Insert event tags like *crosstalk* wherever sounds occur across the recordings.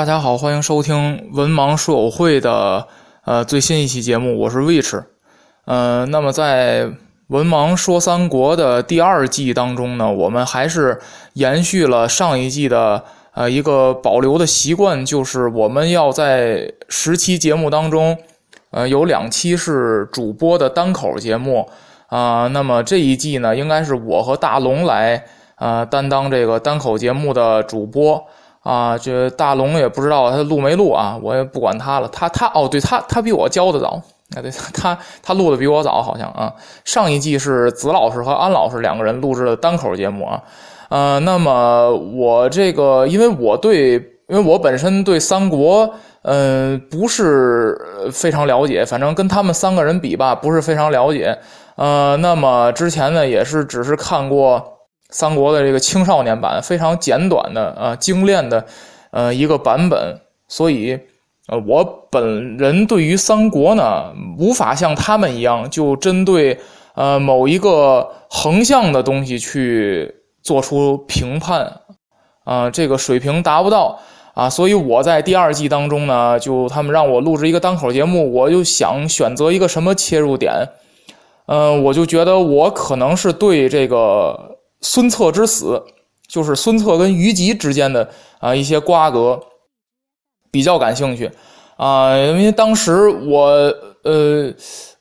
大家好，欢迎收听文盲书友会的呃最新一期节目，我是 Witch。呃，那么在文盲说三国的第二季当中呢，我们还是延续了上一季的呃一个保留的习惯，就是我们要在十期节目当中，呃有两期是主播的单口节目啊。那么这一季呢，应该是我和大龙来呃担当这个单口节目的主播。啊，这大龙也不知道他录没录啊，我也不管他了。他他哦，对他他比我教的早，啊，对 *laughs* 他他录的比我早，好像啊。上一季是子老师和安老师两个人录制的单口节目啊，呃，那么我这个，因为我对，因为我本身对三国，嗯，不是非常了解，反正跟他们三个人比吧，不是非常了解。呃，那么之前呢，也是只是看过。三国的这个青少年版非常简短的啊精炼的，呃一个版本，所以呃我本人对于三国呢无法像他们一样就针对呃某一个横向的东西去做出评判啊这个水平达不到啊，所以我在第二季当中呢就他们让我录制一个单口节目，我就想选择一个什么切入点，嗯我就觉得我可能是对这个。孙策之死，就是孙策跟虞姬之间的啊一些瓜葛，比较感兴趣啊，因为当时我呃，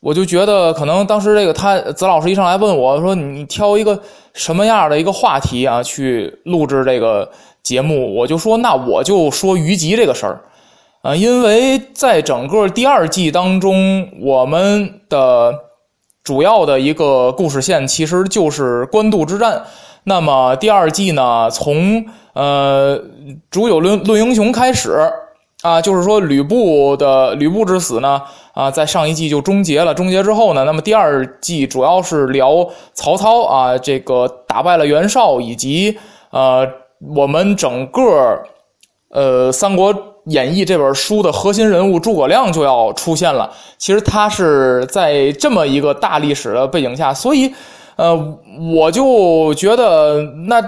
我就觉得可能当时这个他子老师一上来问我说：“你挑一个什么样的一个话题啊，去录制这个节目？”我就说：“那我就说虞姬这个事儿啊，因为在整个第二季当中，我们的。”主要的一个故事线其实就是官渡之战。那么第二季呢，从呃主有论论英雄开始啊，就是说吕布的吕布之死呢啊，在上一季就终结了。终结之后呢，那么第二季主要是聊曹操啊，这个打败了袁绍，以及呃我们整个呃三国。演绎这本书的核心人物诸葛亮就要出现了。其实他是在这么一个大历史的背景下，所以，呃，我就觉得，那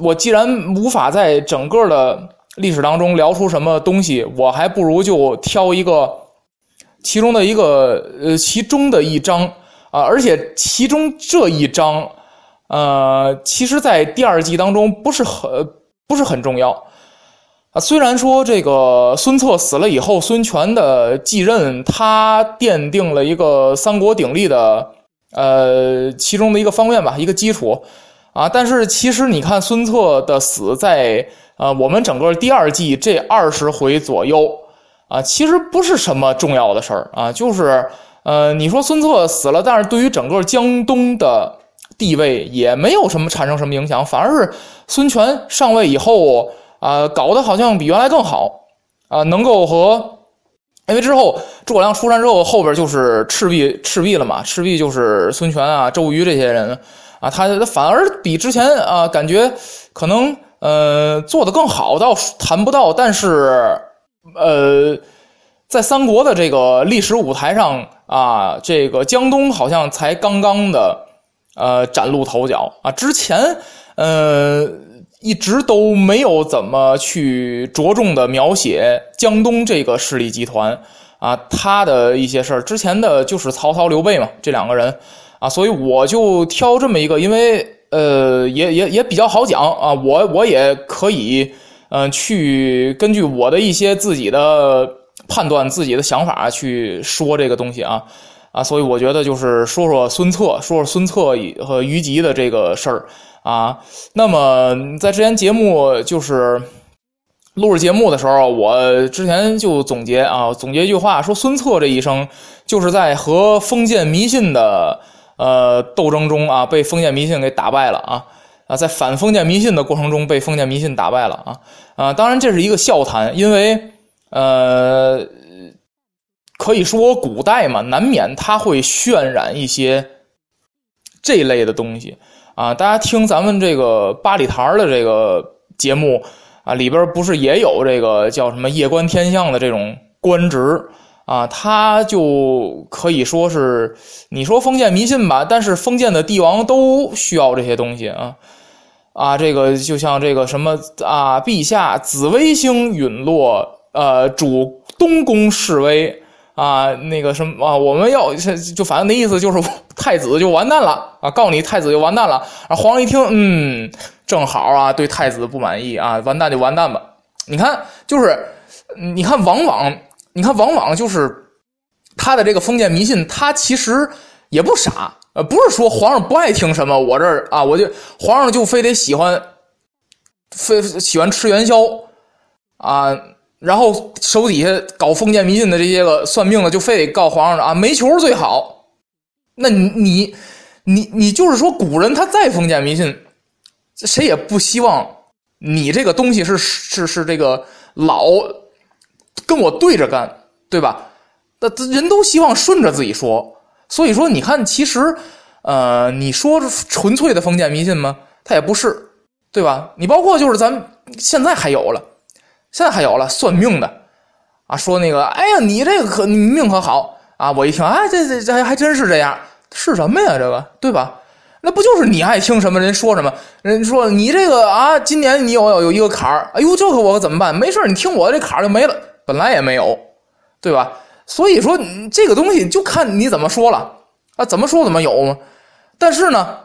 我既然无法在整个的历史当中聊出什么东西，我还不如就挑一个其中的一个呃其中的一章啊，而且其中这一章，呃，其实在第二季当中不是很不是很重要。啊，虽然说这个孙策死了以后，孙权的继任，他奠定了一个三国鼎立的，呃，其中的一个方面吧，一个基础，啊，但是其实你看孙策的死，在呃我们整个第二季这二十回左右，啊，其实不是什么重要的事儿啊，就是呃，你说孙策死了，但是对于整个江东的地位也没有什么产生什么影响，反而是孙权上位以后。啊，搞得好像比原来更好，啊，能够和，因为之后诸葛亮出山之后，后边就是赤壁，赤壁了嘛，赤壁就是孙权啊、周瑜这些人，啊，他反而比之前啊，感觉可能呃做的更好，倒谈不到，但是呃，在三国的这个历史舞台上啊，这个江东好像才刚刚的呃崭露头角啊，之前呃。一直都没有怎么去着重的描写江东这个势力集团啊，他的一些事儿，之前的就是曹操、刘备嘛，这两个人啊，所以我就挑这么一个，因为呃，也也也比较好讲啊，我我也可以嗯去根据我的一些自己的判断、自己的想法去说这个东西啊。啊，所以我觉得就是说说孙策，说说孙策和虞姬的这个事儿。啊。那么在之前节目就是录制节目的时候，我之前就总结啊，总结一句话，说孙策这一生就是在和封建迷信的呃斗争中啊，被封建迷信给打败了啊啊，在反封建迷信的过程中被封建迷信打败了啊啊，当然这是一个笑谈，因为呃。可以说，古代嘛，难免它会渲染一些这类的东西啊。大家听咱们这个八里台的这个节目啊，里边不是也有这个叫什么夜观天象的这种官职啊？他就可以说是你说封建迷信吧，但是封建的帝王都需要这些东西啊啊！这个就像这个什么啊，陛下紫微星陨落，呃，主东宫示威。啊，那个什么啊，我们要就反正那意思就是太子就完蛋了啊！告诉你，太子就完蛋了。啊，皇上一听，嗯，正好啊，对太子不满意啊，完蛋就完蛋吧。你看，就是你看，往往你看，往往就是他的这个封建迷信，他其实也不傻，呃，不是说皇上不爱听什么，我这儿啊，我就皇上就非得喜欢，非喜欢吃元宵啊。然后手底下搞封建迷信的这些个算命的，就非得告皇上啊，煤球最好。那你你你你就是说，古人他再封建迷信，谁也不希望你这个东西是是是这个老跟我对着干，对吧？那人都希望顺着自己说。所以说，你看，其实呃，你说纯粹的封建迷信吗？它也不是，对吧？你包括就是咱现在还有了。现在还有了算命的，啊，说那个，哎呀，你这个可你命可好啊！我一听，哎，这这这还真是这样，是什么呀？这个对吧？那不就是你爱听什么人说什么？人说你这个啊，今年你有有有一个坎儿，哎呦，这可我可怎么办？没事你听我这坎儿就没了，本来也没有，对吧？所以说这个东西就看你怎么说了啊，怎么说怎么有嘛。但是呢。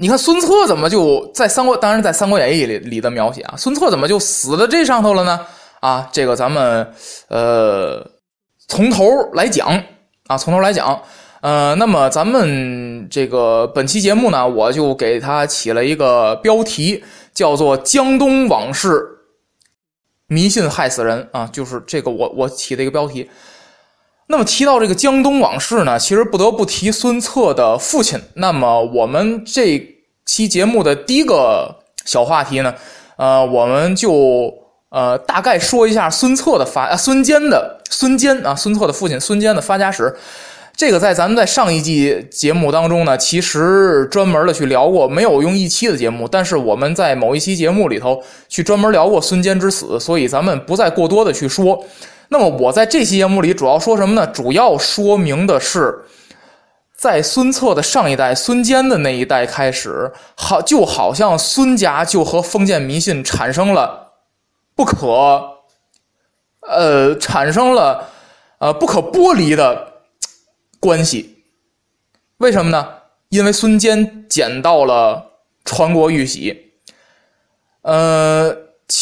你看孙策怎么就在三国？当然在《三国演义》里里的描写啊，孙策怎么就死在这上头了呢？啊，这个咱们呃从头来讲啊，从头来讲。呃，那么咱们这个本期节目呢，我就给他起了一个标题，叫做《江东往事，迷信害死人》啊，就是这个我我起的一个标题。那么提到这个江东往事呢，其实不得不提孙策的父亲。那么我们这期节目的第一个小话题呢，呃，我们就呃大概说一下孙策的发啊孙坚的孙坚啊孙策的父亲孙坚的发家史。这个在咱们在上一季节目当中呢，其实专门的去聊过，没有用一期的节目，但是我们在某一期节目里头去专门聊过孙坚之死，所以咱们不再过多的去说。那么我在这期节目里主要说什么呢？主要说明的是，在孙策的上一代孙坚的那一代开始，好就好像孙家就和封建迷信产生了不可，呃，产生了呃不可剥离的关系。为什么呢？因为孙坚捡到了传国玉玺，呃。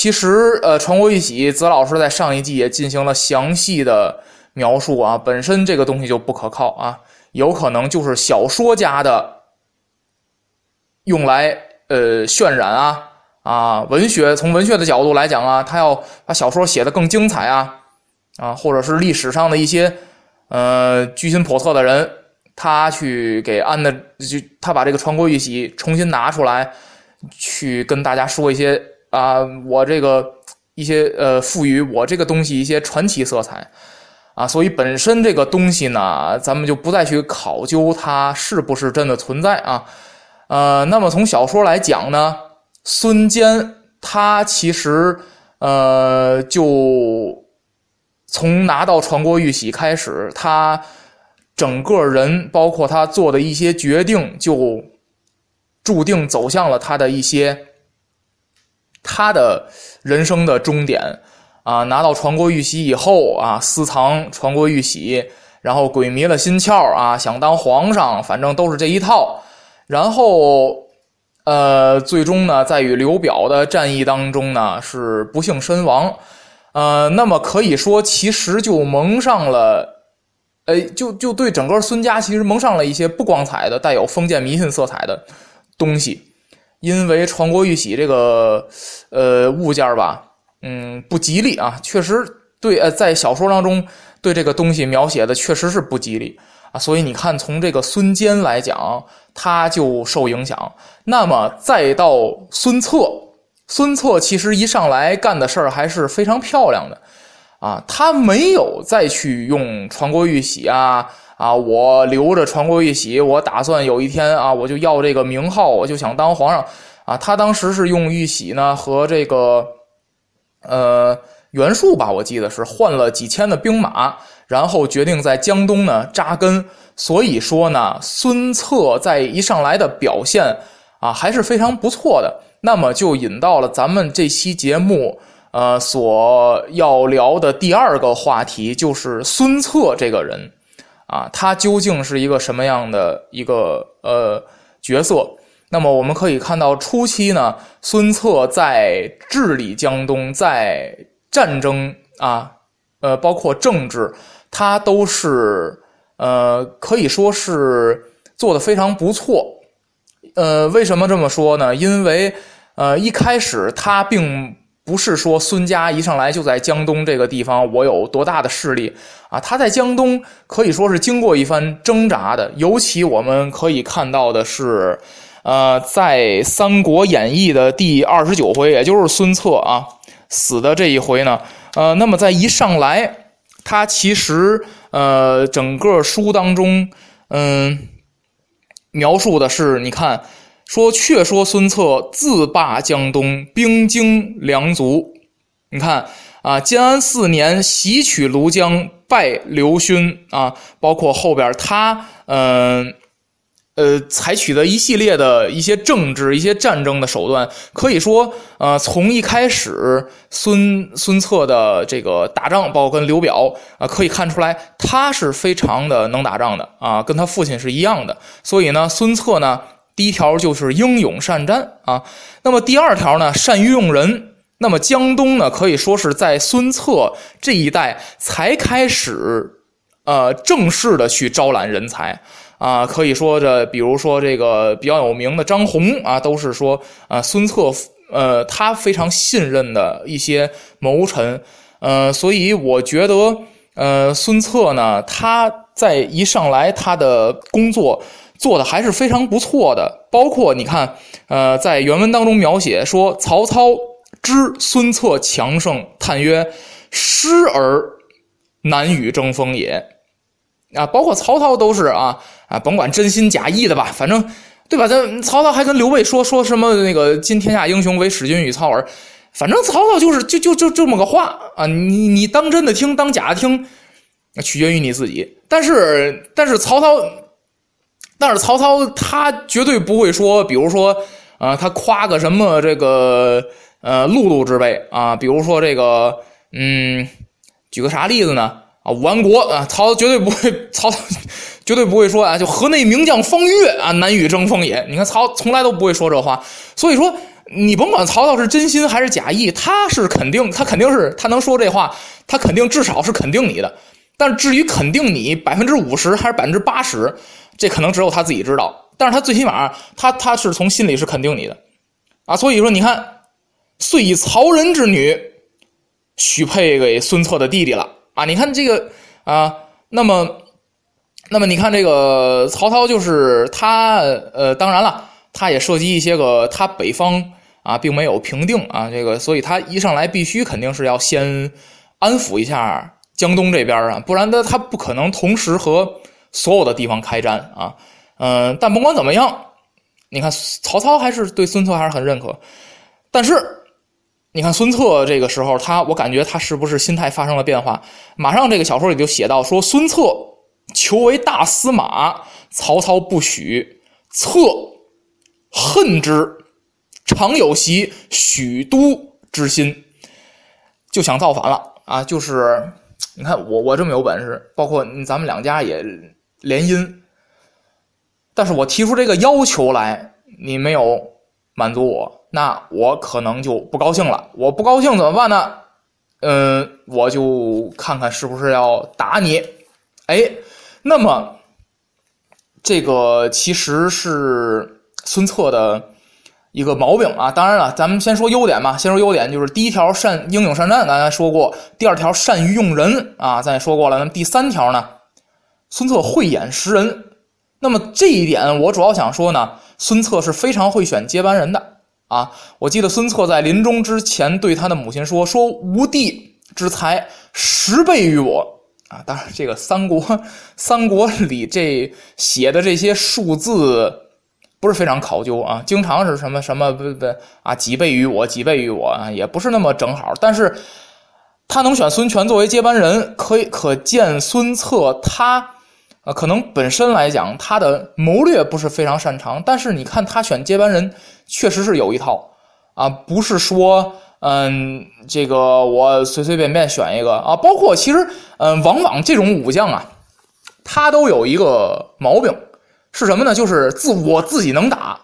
其实，呃，传国玉玺，子老师在上一季也进行了详细的描述啊。本身这个东西就不可靠啊，有可能就是小说家的用来呃渲染啊啊，文学从文学的角度来讲啊，他要把小说写得更精彩啊啊，或者是历史上的一些呃居心叵测的人，他去给安的就他把这个传国玉玺重新拿出来，去跟大家说一些。啊，我这个一些呃，赋予我这个东西一些传奇色彩，啊，所以本身这个东西呢，咱们就不再去考究它是不是真的存在啊，呃，那么从小说来讲呢，孙坚他其实呃，就从拿到传国玉玺开始，他整个人包括他做的一些决定，就注定走向了他的一些。他的人生的终点啊，拿到传国玉玺以后啊，私藏传国玉玺，然后鬼迷了心窍啊，想当皇上，反正都是这一套。然后，呃，最终呢，在与刘表的战役当中呢，是不幸身亡。呃，那么可以说，其实就蒙上了，哎，就就对整个孙家其实蒙上了一些不光彩的、带有封建迷信色彩的东西。因为传国玉玺这个呃物件吧，嗯，不吉利啊，确实对呃，在小说当中对这个东西描写的确实是不吉利啊，所以你看，从这个孙坚来讲，他就受影响。那么再到孙策，孙策其实一上来干的事儿还是非常漂亮的啊，他没有再去用传国玉玺啊。啊，我留着传国玉玺，我打算有一天啊，我就要这个名号，我就想当皇上啊。他当时是用玉玺呢和这个呃袁术吧，我记得是换了几千的兵马，然后决定在江东呢扎根。所以说呢，孙策在一上来的表现啊还是非常不错的。那么就引到了咱们这期节目呃所要聊的第二个话题，就是孙策这个人。啊，他究竟是一个什么样的一个呃角色？那么我们可以看到，初期呢，孙策在治理江东，在战争啊，呃，包括政治，他都是呃，可以说是做的非常不错。呃，为什么这么说呢？因为呃，一开始他并。不是说孙家一上来就在江东这个地方，我有多大的势力啊？他在江东可以说是经过一番挣扎的。尤其我们可以看到的是，呃，在《三国演义》的第二十九回，也就是孙策啊死的这一回呢，呃，那么在一上来，他其实呃，整个书当中，嗯，描述的是，你看。说，却说孙策自霸江东，兵精粮足。你看啊，建安四年袭取庐江，败刘勋啊，包括后边他嗯呃采取的一系列的一些政治、一些战争的手段，可以说呃从一开始孙孙策的这个打仗，包括跟刘表啊，可以看出来他是非常的能打仗的啊，跟他父亲是一样的。所以呢，孙策呢。第一条就是英勇善战啊，那么第二条呢，善于用人。那么江东呢，可以说是在孙策这一代才开始，呃，正式的去招揽人才啊。可以说这，比如说这个比较有名的张宏啊，都是说啊，孙策呃，他非常信任的一些谋臣。呃，所以我觉得，呃，孙策呢，他在一上来他的工作。做的还是非常不错的，包括你看，呃，在原文当中描写说，曹操知孙策强盛，叹曰：“失而难与争锋也。”啊，包括曹操都是啊啊，甭管真心假意的吧，反正对吧？咱曹操还跟刘备说说什么那个“今天下英雄为使君与操耳”，反正曹操就是就就就这么个话啊，你你当真的听，当假的听，取决于你自己。但是但是曹操。但是曹操他绝对不会说，比如说，啊，他夸个什么这个呃碌碌之辈啊，比如说这个，嗯，举个啥例子呢？啊，武安国啊，曹操绝对不会，曹操绝对不会说啊，就河内名将方悦啊，难与争锋也。你看曹从来都不会说这话，所以说你甭管曹操是真心还是假意，他是肯定，他肯定是他能说这话，他肯定至少是肯定你的。但至于肯定你百分之五十还是百分之八十？这可能只有他自己知道，但是他最起码，他他是从心里是肯定你的，啊，所以说你看，遂以曹仁之女许配给孙策的弟弟了啊，你看这个啊，那么，那么你看这个曹操就是他，呃，当然了，他也涉及一些个他北方啊，并没有平定啊，这个，所以他一上来必须肯定是要先安抚一下江东这边啊，不然他他不可能同时和。所有的地方开战啊，嗯，但甭管怎么样，你看曹操还是对孙策还是很认可。但是，你看孙策这个时候，他我感觉他是不是心态发生了变化？马上这个小说里就写到说，孙策求为大司马，曹操不许，策恨之，常有袭许都之心，就想造反了啊！就是你看我我这么有本事，包括咱们两家也。联姻，但是我提出这个要求来，你没有满足我，那我可能就不高兴了。我不高兴怎么办呢？嗯，我就看看是不是要打你。哎，那么这个其实是孙策的一个毛病啊。当然了，咱们先说优点吧。先说优点，就是第一条善英勇善战，刚才说过；第二条善于用人啊，咱也说过了。那么第三条呢，孙策慧眼识人。那么这一点，我主要想说呢，孙策是非常会选接班人的啊。我记得孙策在临终之前对他的母亲说：“说吾弟之才十倍于我。”啊，当然，这个三国三国里这写的这些数字不是非常考究啊，经常是什么什么不不啊几倍于我，几倍于我啊，也不是那么正好。但是他能选孙权作为接班人，可以可见孙策他啊，可能本身来讲他的谋略不是非常擅长，但是你看他选接班人确实是有一套啊，不是说。嗯，这个我随随便便选一个啊，包括其实，嗯，往往这种武将啊，他都有一个毛病，是什么呢？就是自我自己能打，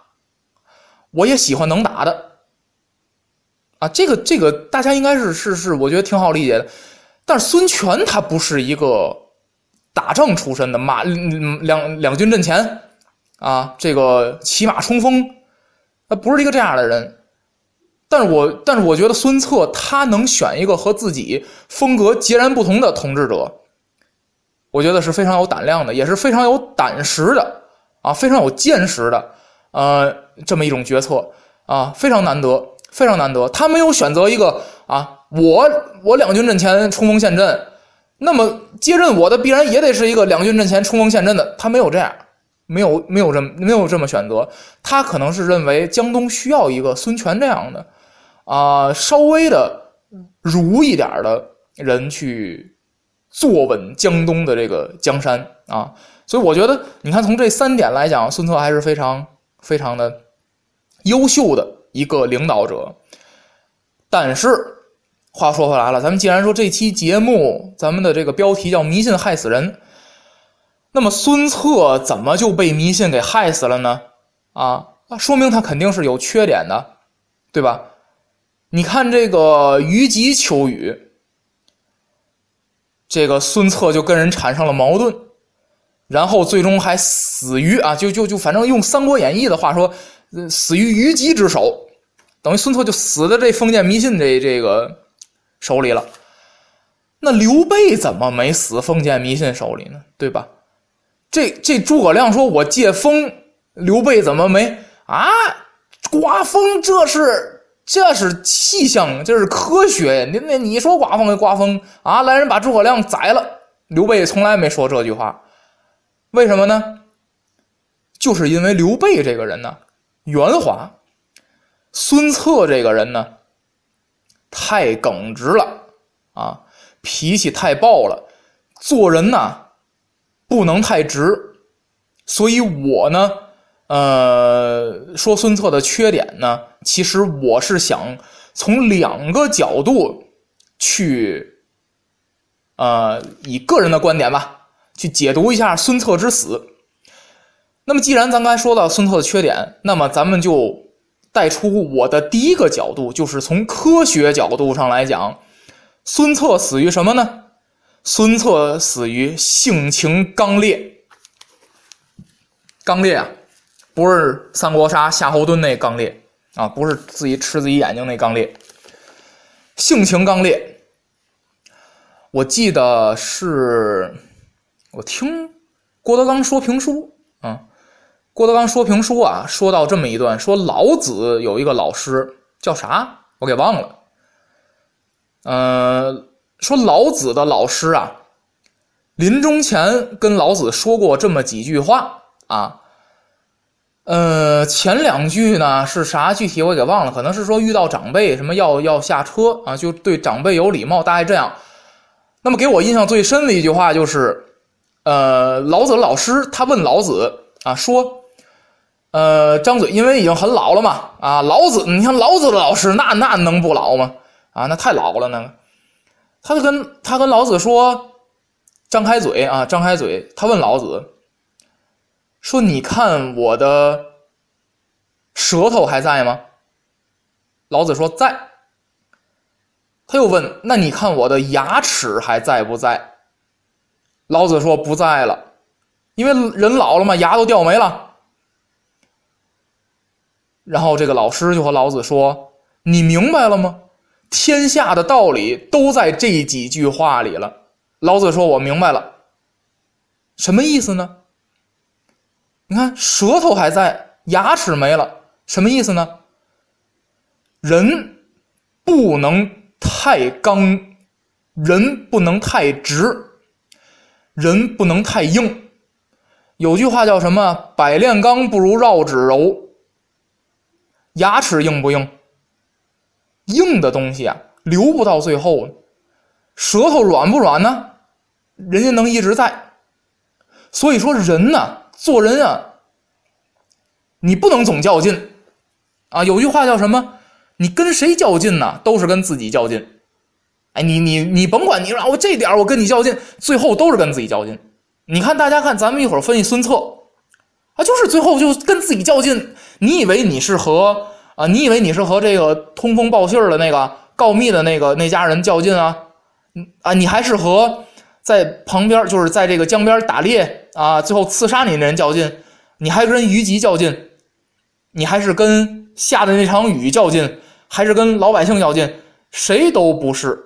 我也喜欢能打的，啊，这个这个大家应该是是是，我觉得挺好理解的。但是孙权他不是一个打仗出身的，马两两军阵前啊，这个骑马冲锋，他不是一个这样的人。但是我但是我觉得孙策他能选一个和自己风格截然不同的统治者，我觉得是非常有胆量的，也是非常有胆识的啊，非常有见识的，呃，这么一种决策啊，非常难得，非常难得。他没有选择一个啊，我我两军阵前冲锋陷阵，那么接任我的必然也得是一个两军阵前冲锋陷阵的，他没有这样，没有没有这么没有这么选择，他可能是认为江东需要一个孙权这样的。啊，稍微的儒一点的人去坐稳江东的这个江山啊，所以我觉得，你看从这三点来讲，孙策还是非常非常的优秀的一个领导者。但是话说回来了，咱们既然说这期节目咱们的这个标题叫“迷信害死人”，那么孙策怎么就被迷信给害死了呢？啊，说明他肯定是有缺点的，对吧？你看这个虞姬求雨，这个孙策就跟人产生了矛盾，然后最终还死于啊，就就就反正用《三国演义》的话说，死于虞姬之手，等于孙策就死在这封建迷信这这个手里了。那刘备怎么没死封建迷信手里呢？对吧？这这诸葛亮说我借风，刘备怎么没啊？刮风这是。这是气象，这是科学。你那你说刮风就刮风啊，来人把诸葛亮宰了。刘备从来没说这句话，为什么呢？就是因为刘备这个人呢，圆滑；孙策这个人呢，太耿直了啊，脾气太暴了，做人呢不能太直。所以我呢。呃，说孙策的缺点呢，其实我是想从两个角度去，呃，以个人的观点吧，去解读一下孙策之死。那么，既然咱刚才说到孙策的缺点，那么咱们就带出我的第一个角度，就是从科学角度上来讲，孙策死于什么呢？孙策死于性情刚烈，刚烈啊！不是三国杀夏侯惇那刚烈啊，不是自己吃自己眼睛那刚烈，性情刚烈。我记得是，我听郭德纲说评书啊，郭德纲说评书啊，说到这么一段，说老子有一个老师叫啥，我给忘了。呃，说老子的老师啊，临终前跟老子说过这么几句话啊。呃，前两句呢是啥？具体我给忘了，可能是说遇到长辈什么要要下车啊，就对长辈有礼貌，大概这样。那么给我印象最深的一句话就是，呃，老子的老师他问老子啊，说，呃，张嘴，因为已经很老了嘛，啊，老子，你看老子的老师那那能不老吗？啊，那太老了呢。他就跟他跟老子说，张开嘴啊，张开嘴，他问老子。说：“你看我的舌头还在吗？”老子说：“在。”他又问：“那你看我的牙齿还在不在？”老子说：“不在了，因为人老了嘛，牙都掉没了。”然后这个老师就和老子说：“你明白了吗？天下的道理都在这几句话里了。”老子说：“我明白了。”什么意思呢？你看，舌头还在，牙齿没了，什么意思呢？人不能太刚，人不能太直，人不能太硬。有句话叫什么？“百炼钢不如绕指柔。”牙齿硬不硬？硬的东西啊，留不到最后。舌头软不软呢？人家能一直在。所以说，人呢，做人啊，你不能总较劲啊。有句话叫什么？你跟谁较劲呢？都是跟自己较劲。哎，你你你甭管你让我这点我跟你较劲，最后都是跟自己较劲。你看，大家看，咱们一会儿分析孙策啊，就是最后就跟自己较劲。你以为你是和啊？你以为你是和这个通风报信的那个告密的那个那家人较劲啊？啊，你还是和在旁边，就是在这个江边打猎啊，最后刺杀你的人较劲？你还跟虞姬较劲？你还是跟下的那场雨较劲？还是跟老百姓较劲？谁都不是，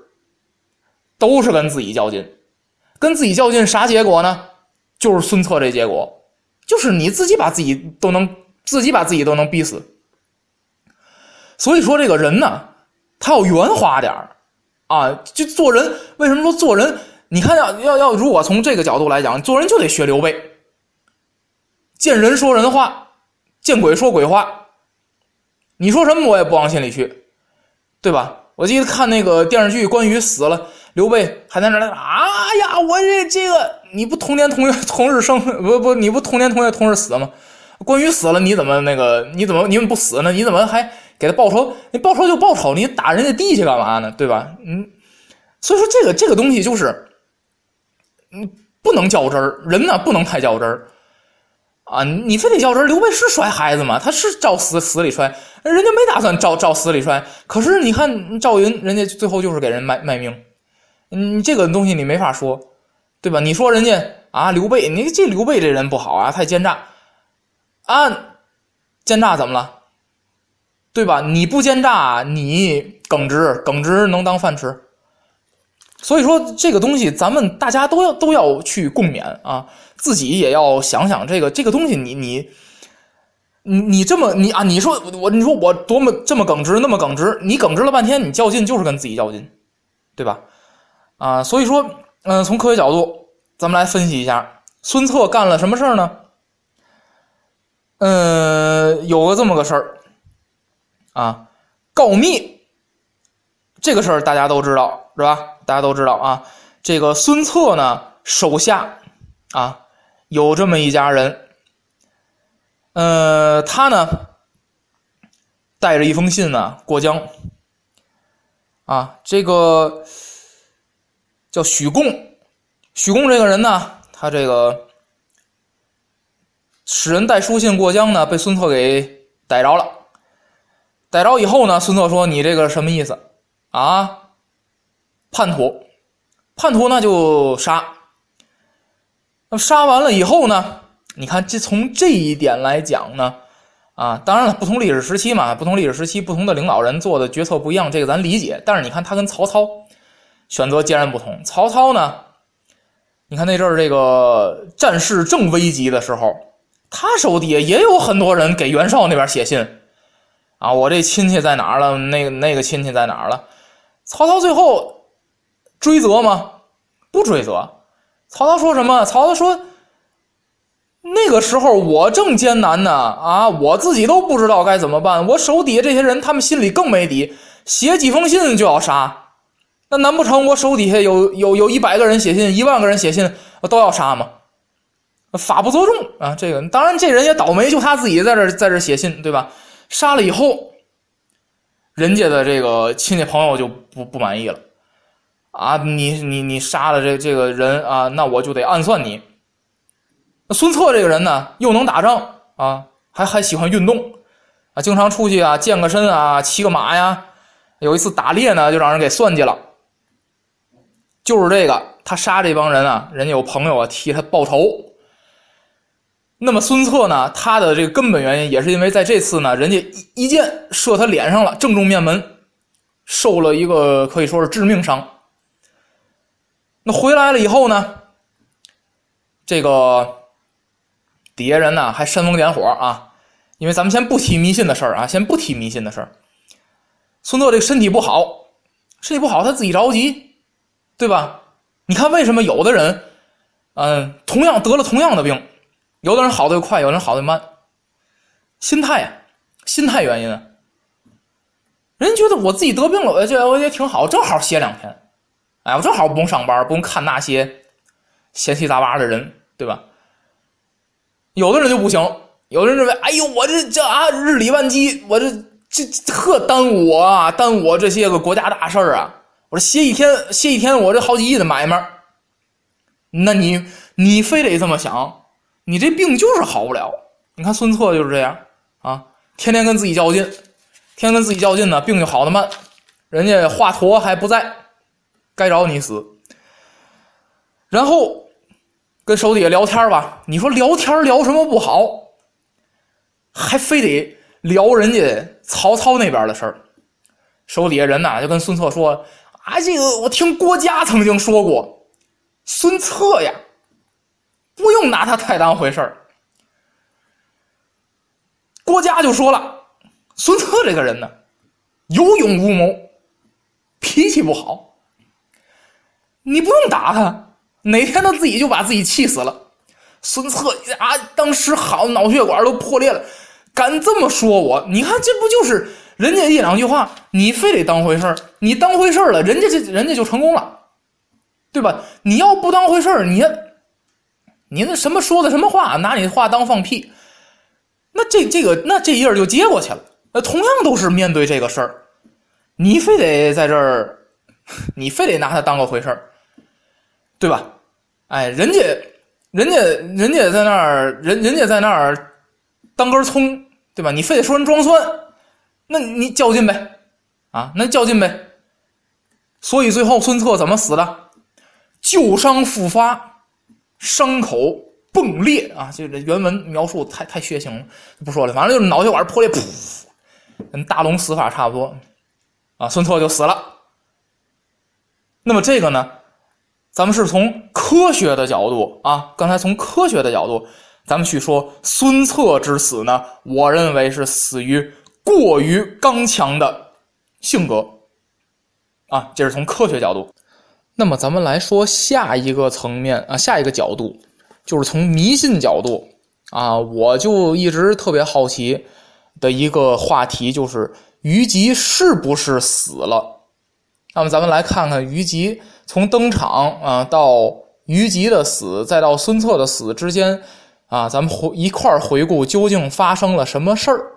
都是跟自己较劲。跟自己较劲啥结果呢？就是孙策这结果，就是你自己把自己都能自己把自己都能逼死。所以说这个人呢，他要圆滑点啊，就做人。为什么说做人？你看要要要，如果从这个角度来讲，做人就得学刘备，见人说人话，见鬼说鬼话。你说什么我也不往心里去，对吧？我记得看那个电视剧，关羽死了。刘备还在那儿啊呀！我这这个你不同年同月同日生不不你不同年同月同日死吗？关羽死了你怎么那个你怎么你怎么不死呢？你怎么还给他报仇？你报仇就报仇，你打人家地去干嘛呢？对吧？嗯，所以说这个这个东西就是，嗯，不能较真儿，人呢不能太较真儿啊！你非得较真儿。刘备是摔孩子吗？他是照死死里摔，人家没打算照照死里摔。可是你看赵云，人家最后就是给人卖卖命。你这个东西你没法说，对吧？你说人家啊，刘备，你这刘备这人不好啊，太奸诈啊！奸诈怎么了？对吧？你不奸诈，你耿直，耿直能当饭吃。所以说这个东西，咱们大家都要都要去共勉啊，自己也要想想这个这个东西，你你你你这么你啊，你说我你说我多么这么耿直，那么耿直，你耿直了半天，你较劲就是跟自己较劲，对吧？啊，所以说，嗯，从科学角度，咱们来分析一下孙策干了什么事儿呢？嗯，有个这么个事儿，啊，告密，这个事儿大家都知道是吧？大家都知道啊，这个孙策呢手下啊有这么一家人，呃，他呢带着一封信呢过江，啊，这个。叫许贡，许贡这个人呢，他这个使人带书信过江呢，被孙策给逮着了。逮着以后呢，孙策说：“你这个什么意思啊？叛徒，叛徒那就杀。那杀完了以后呢？你看，这从这一点来讲呢，啊，当然了，不同历史时期嘛，不同历史时期，不同的领导人做的决策不一样，这个咱理解。但是你看，他跟曹操。”选择截然不同。曹操呢？你看那阵儿这个战事正危急的时候，他手底下也有很多人给袁绍那边写信啊。我这亲戚在哪儿了？那那个亲戚在哪儿了？曹操最后追责吗？不追责。曹操说什么？曹操说：“那个时候我正艰难呢，啊，我自己都不知道该怎么办。我手底下这些人，他们心里更没底，写几封信就要杀。”那难不成我手底下有有有一百个人写信，一万个人写信，都要杀吗？法不责众啊！这个当然，这人也倒霉，就他自己在这在这写信，对吧？杀了以后，人家的这个亲戚朋友就不不满意了啊！你你你杀了这这个人啊，那我就得暗算你。那孙策这个人呢，又能打仗啊，还还喜欢运动啊，经常出去啊健个身啊，骑个马呀。有一次打猎呢，就让人给算计了。就是这个，他杀这帮人啊，人家有朋友啊替他报仇。那么孙策呢，他的这个根本原因也是因为在这次呢，人家一一箭射他脸上了，正中面门，受了一个可以说是致命伤。那回来了以后呢，这个底下人呢还煽风点火啊，因为咱们先不提迷信的事儿啊，先不提迷信的事儿。孙策这个身体不好，身体不好他自己着急，对吧？你看为什么有的人，嗯，同样得了同样的病。有的人好的又快，有的人好的慢，心态呀，心态原因啊。人觉得我自己得病了，我觉得我也挺好，正好歇两天，哎，我正好不用上班，不用看那些闲七杂八的人，对吧？有的人就不行，有的人认为，哎呦，我这这啊，日理万机，我这这特耽误我啊，耽误我这些个国家大事啊，我说歇一天，歇一天，我这好几亿的买卖，那你你非得这么想？你这病就是好不了，你看孙策就是这样啊，天天跟自己较劲，天天跟自己较劲呢，病就好的慢。人家华佗还不在，该着你死。然后跟手底下聊天吧，你说聊天聊什么不好，还非得聊人家曹操那边的事儿。手底下人呐就跟孙策说：“，啊这个我听郭嘉曾经说过，孙策呀。”不用拿他太当回事儿。郭嘉就说了：“孙策这个人呢，有勇无谋，脾气不好。你不用打他，哪天他自己就把自己气死了。”孙策啊，当时好脑血管都破裂了，敢这么说我？你看这不就是人家一两句话，你非得当回事儿？你当回事儿了，人家这人家就成功了，对吧？你要不当回事儿，你。你那什么说的什么话？拿你的话当放屁？那这这个那这一页就接过去了。那同样都是面对这个事儿，你非得在这儿，*laughs* 你非得拿他当个回事儿，对吧？哎，人家，人家，人家在那儿，人人家在那儿当根葱，对吧？你非得说人装蒜，那你较劲呗，啊，那较劲呗。所以最后孙策怎么死的？旧伤复发。伤口迸裂啊！这这原文描述太太血腥了，不说了。反正就是脑血管破裂，噗，跟大龙死法差不多啊。孙策就死了。那么这个呢，咱们是从科学的角度啊，刚才从科学的角度，咱们去说孙策之死呢，我认为是死于过于刚强的性格啊，这是从科学角度。那么咱们来说下一个层面啊，下一个角度，就是从迷信角度啊，我就一直特别好奇的一个话题，就是虞姬是不是死了？那么咱们来看看虞姬从登场啊到虞姬的死，再到孙策的死之间啊，咱们回一块回顾究竟发生了什么事儿。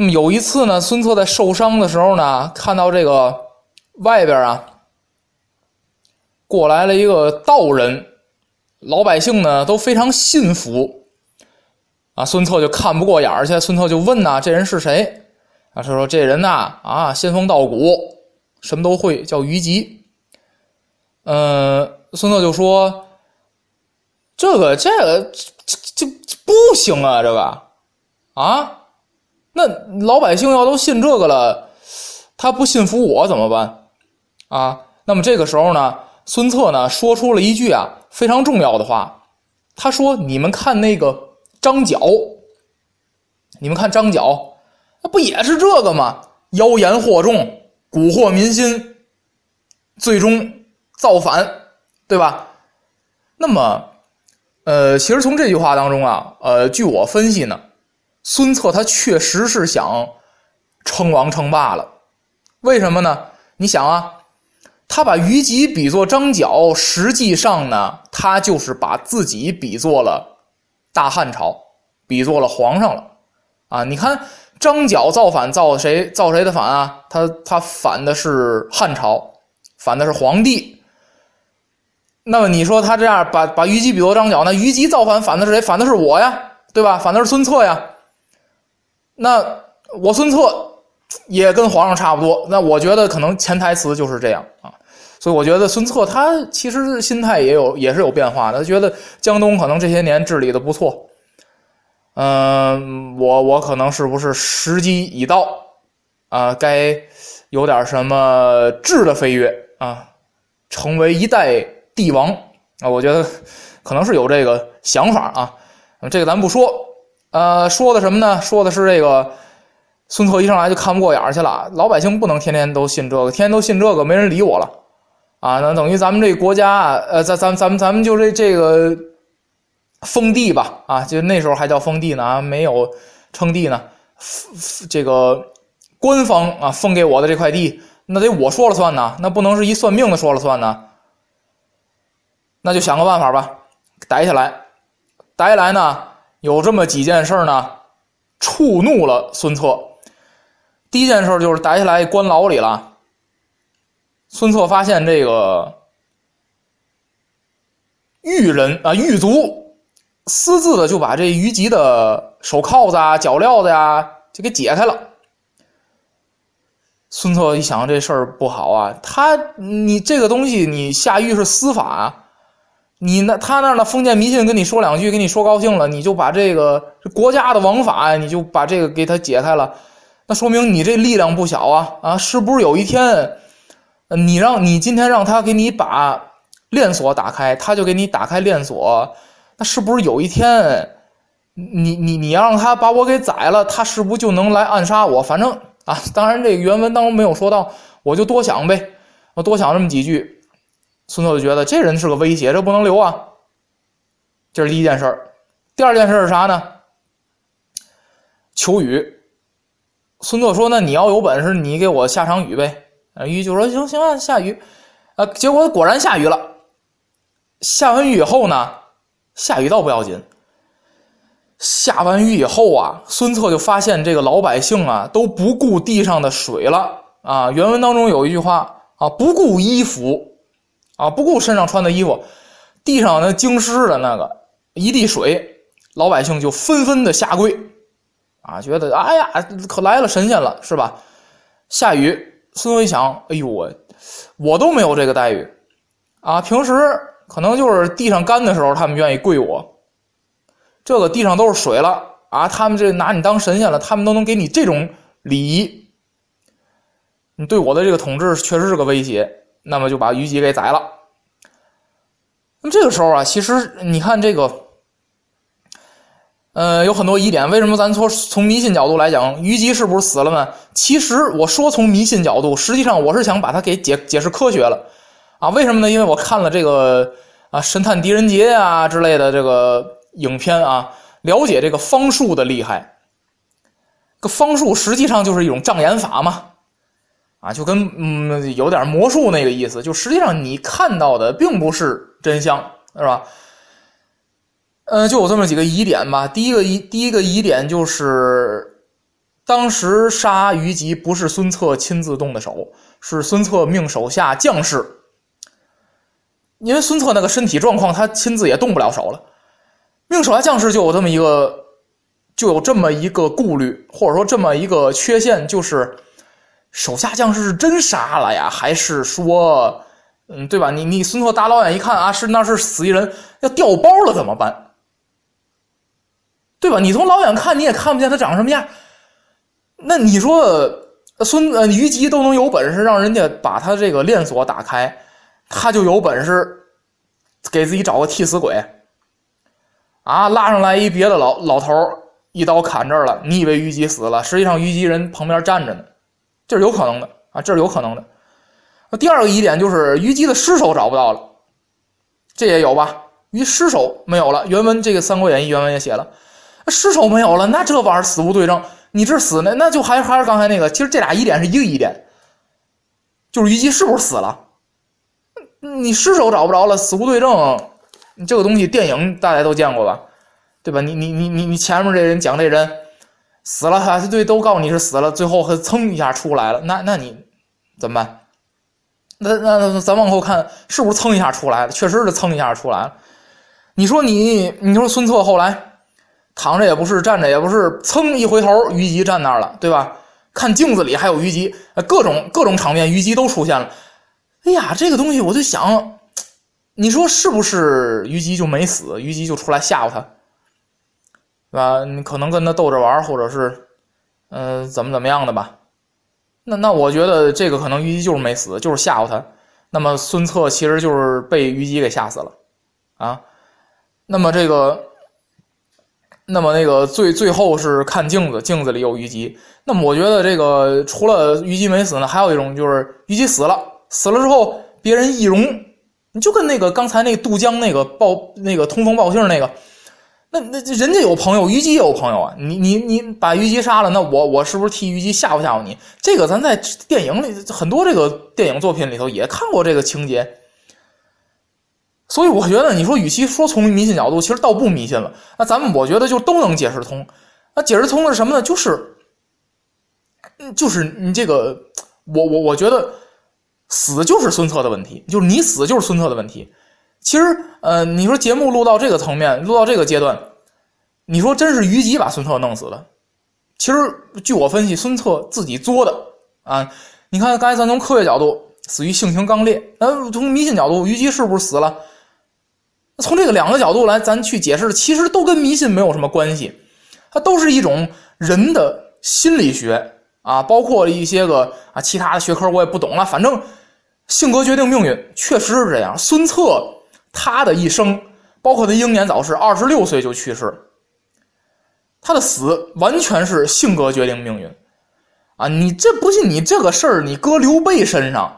那么有一次呢，孙策在受伤的时候呢，看到这个外边啊。过来了一个道人，老百姓呢都非常信服，啊，孙策就看不过眼儿去，孙策就问呐：“这人是谁？”啊，他说：“这人呐，啊，仙风道骨，什么都会，叫虞姬。”嗯，孙策就说：“这个，这个，这这这不行啊，这个，啊，那老百姓要都信这个了，他不信服我怎么办？啊，那么这个时候呢？”孙策呢，说出了一句啊非常重要的话，他说：“你们看那个张角，你们看张角，那不也是这个吗？妖言惑众，蛊惑民心，最终造反，对吧？那么，呃，其实从这句话当中啊，呃，据我分析呢，孙策他确实是想称王称霸了。为什么呢？你想啊。”他把虞姬比作张角，实际上呢，他就是把自己比作了大汉朝，比作了皇上了啊！你看张角造反造谁？造谁的反啊？他他反的是汉朝，反的是皇帝。那么你说他这样把把虞姬比作张角，那虞姬造反反的是谁？反的是我呀，对吧？反的是孙策呀。那我孙策也跟皇上差不多。那我觉得可能潜台词就是这样啊。所以我觉得孙策他其实心态也有也是有变化的，他觉得江东可能这些年治理的不错，嗯，我我可能是不是时机已到啊？该有点什么质的飞跃啊，成为一代帝王啊？我觉得可能是有这个想法啊。这个咱不说，呃，说的什么呢？说的是这个孙策一上来就看不过眼儿去了，老百姓不能天天都信这个，天天都信这个，没人理我了啊！那等于咱们这国家，呃，咱咱咱们咱们就这这个封地吧，啊，就那时候还叫封地呢，没有称地呢。这个官方啊封给我的这块地，那得我说了算呢，那不能是一算命的说了算呢。那就想个办法吧，逮起来。逮来呢，有这么几件事呢，触怒了孙策。第一件事就是逮起来关牢里了。孙策发现这个狱人啊，狱卒私自的就把这虞姬的手铐子啊、脚镣子呀就给解开了。孙策一想，这事儿不好啊，他你这个东西你下狱是司法。你那他那的封建迷信跟你说两句，跟你说高兴了，你就把这个国家的王法，你就把这个给他解开了，那说明你这力量不小啊啊！是不是有一天，你让你今天让他给你把链锁打开，他就给你打开链锁，那是不是有一天，你你你让他把我给宰了，他是不是就能来暗杀我？反正啊，当然这个原文当中没有说到，我就多想呗，我多想这么几句。孙策就觉得这人是个威胁，这不能留啊。这是第一件事儿。第二件事是啥呢？求雨。孙策说：“那你要有本事，你给我下场雨呗。”啊，禹就说：“行行啊，下雨。”啊，结果果然下雨了。下完雨以后呢，下雨倒不要紧。下完雨以后啊，孙策就发现这个老百姓啊都不顾地上的水了啊。原文当中有一句话啊：“不顾衣服。”啊！不顾身上穿的衣服，地上那经湿的那个一地水，老百姓就纷纷的下跪，啊，觉得哎呀，可来了神仙了，是吧？下雨，孙策一想，哎呦我，我都没有这个待遇，啊，平时可能就是地上干的时候，他们愿意跪我，这个地上都是水了啊，他们这拿你当神仙了，他们都能给你这种礼仪，你对我的这个统治确实是个威胁。那么就把虞姬给宰了。那么这个时候啊，其实你看这个，呃，有很多疑点。为什么咱从从迷信角度来讲，虞姬是不是死了呢？其实我说从迷信角度，实际上我是想把它给解解释科学了啊。为什么呢？因为我看了这个啊《神探狄仁杰》啊之类的这个影片啊，了解这个方术的厉害。个方术实际上就是一种障眼法嘛。啊，就跟嗯有点魔术那个意思，就实际上你看到的并不是真相，是吧？呃，就有这么几个疑点吧。第一个疑，第一个疑点就是，当时杀虞姬不是孙策亲自动的手，是孙策命手下将士。因为孙策那个身体状况，他亲自也动不了手了。命手下将士就有这么一个，就有这么一个顾虑，或者说这么一个缺陷，就是。手下将士是真杀了呀，还是说，嗯，对吧？你你孙策大老远一看啊，是那是死一人，要掉包了怎么办？对吧？你从老远看你也看不见他长什么样，那你说孙呃虞姬都能有本事让人家把他这个链锁打开，他就有本事给自己找个替死鬼啊，拉上来一别的老老头一刀砍这儿了，你以为虞姬死了，实际上虞姬人旁边站着呢。这是有可能的啊，这是有可能的。第二个疑点就是虞姬的尸首找不到了，这也有吧？虞尸首没有了。原文这个《三国演义》原文也写了，尸首没有了，那这玩意儿死无对证。你这死呢，那就还还是刚才那个。其实这俩疑点是一个疑点，就是虞姬是不是死了？你尸首找不着了，死无对证，你这个东西电影大家都见过吧？对吧？你你你你你前面这人讲这人。死了，还是对，都告诉你是死了，最后还蹭一下出来了，那那你怎么办？那那那咱往后看，是不是蹭一下出来了？确实是蹭一下出来了。你说你，你说孙策后来躺着也不是，站着也不是，蹭一回头，虞姬站那儿了，对吧？看镜子里还有虞姬，各种各种场面，虞姬都出现了。哎呀，这个东西我就想，你说是不是虞姬就没死？虞姬就出来吓唬他，对吧？你可能跟他逗着玩，或者是，嗯，怎么怎么样的吧？那那我觉得这个可能虞姬就是没死，就是吓唬他。那么孙策其实就是被虞姬给吓死了，啊。那么这个，那么那个最最后是看镜子，镜子里有虞姬。那么我觉得这个除了虞姬没死呢，还有一种就是虞姬死了，死了之后别人易容，你就跟那个刚才那个渡江那个报那个通风报信那个，那那人家有朋友，虞姬也有朋友啊。你你你把虞姬杀了，那我我是不是替虞姬吓唬吓唬你？这个咱在电影里很多这个电影作品里头也看过这个情节。所以我觉得，你说与其说从迷信角度，其实倒不迷信了。那咱们我觉得就都能解释通。那解释通的是什么呢？就是，嗯，就是你这个，我我我觉得死就是孙策的问题，就是你死就是孙策的问题。其实，呃，你说节目录到这个层面，录到这个阶段，你说真是虞姬把孙策弄死的？其实据我分析，孙策自己作的啊。你看，刚才咱从科学角度，死于性情刚烈；那从迷信角度，虞姬是不是死了？从这个两个角度来，咱去解释，其实都跟迷信没有什么关系，它都是一种人的心理学啊，包括一些个啊其他的学科我也不懂了，反正性格决定命运，确实是这样。孙策他的一生，包括他英年早逝，二十六岁就去世，他的死完全是性格决定命运啊！你这不信？你这个事儿，你搁刘备身上。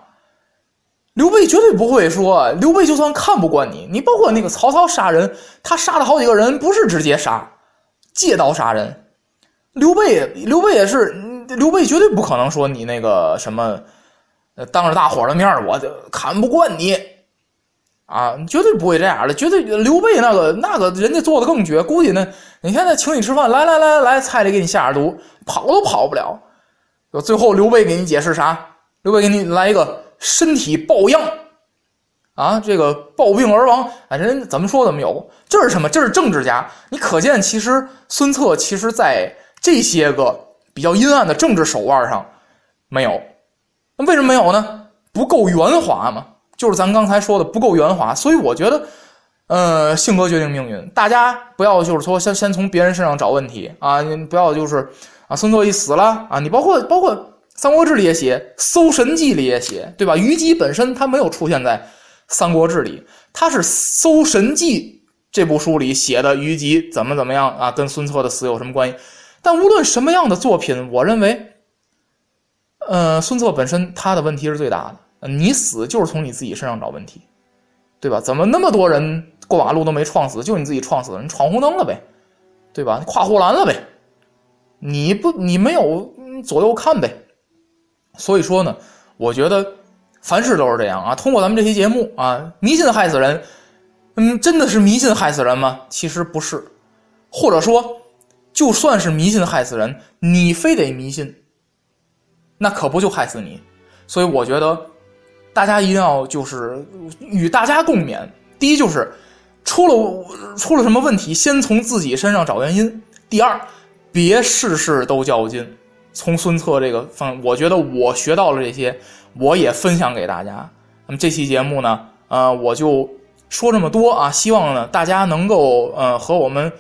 刘备绝对不会说，刘备就算看不惯你，你包括那个曹操杀人，他杀了好几个人，不是直接杀，借刀杀人。刘备，刘备也是，刘备绝对不可能说你那个什么，当着大伙的面我就看不惯你，啊，绝对不会这样的，绝对刘备那个那个人家做的更绝，估计呢，你看他请你吃饭，来来来来，菜里给你下点毒，跑都跑不了。最后刘备给你解释啥？刘备给你来一个。身体抱恙，啊，这个暴病而亡，啊，人怎么说怎么有，这是什么？这是政治家。你可见，其实孙策其实在这些个比较阴暗的政治手腕上没有。那为什么没有呢？不够圆滑嘛，就是咱刚才说的不够圆滑。所以我觉得，呃，性格决定命运，大家不要就是说先先从别人身上找问题啊，你不要就是啊，孙策一死了啊，你包括包括。《三国志》里也写，《搜神记》里也写，对吧？虞姬本身他没有出现在《三国志》里，他是《搜神记》这部书里写的虞姬怎么怎么样啊？跟孙策的死有什么关系？但无论什么样的作品，我认为，呃，孙策本身他的问题是最大的。你死就是从你自己身上找问题，对吧？怎么那么多人过马路都没撞死，就你自己撞死了？你闯红灯了呗，对吧？跨护栏了呗？你不，你没有左右看呗？所以说呢，我觉得凡事都是这样啊。通过咱们这期节目啊，迷信害死人，嗯，真的是迷信害死人吗？其实不是，或者说，就算是迷信害死人，你非得迷信，那可不就害死你？所以我觉得大家一定要就是与大家共勉。第一就是出了出了什么问题，先从自己身上找原因。第二，别事事都较劲。从孙策这个方，我觉得我学到了这些，我也分享给大家。那么这期节目呢，呃，我就说这么多啊，希望呢大家能够呃和我们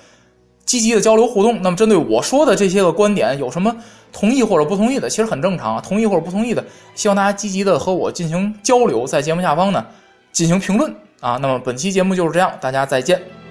积极的交流互动。那么针对我说的这些个观点，有什么同意或者不同意的，其实很正常啊，同意或者不同意的，希望大家积极的和我进行交流，在节目下方呢进行评论啊。那么本期节目就是这样，大家再见。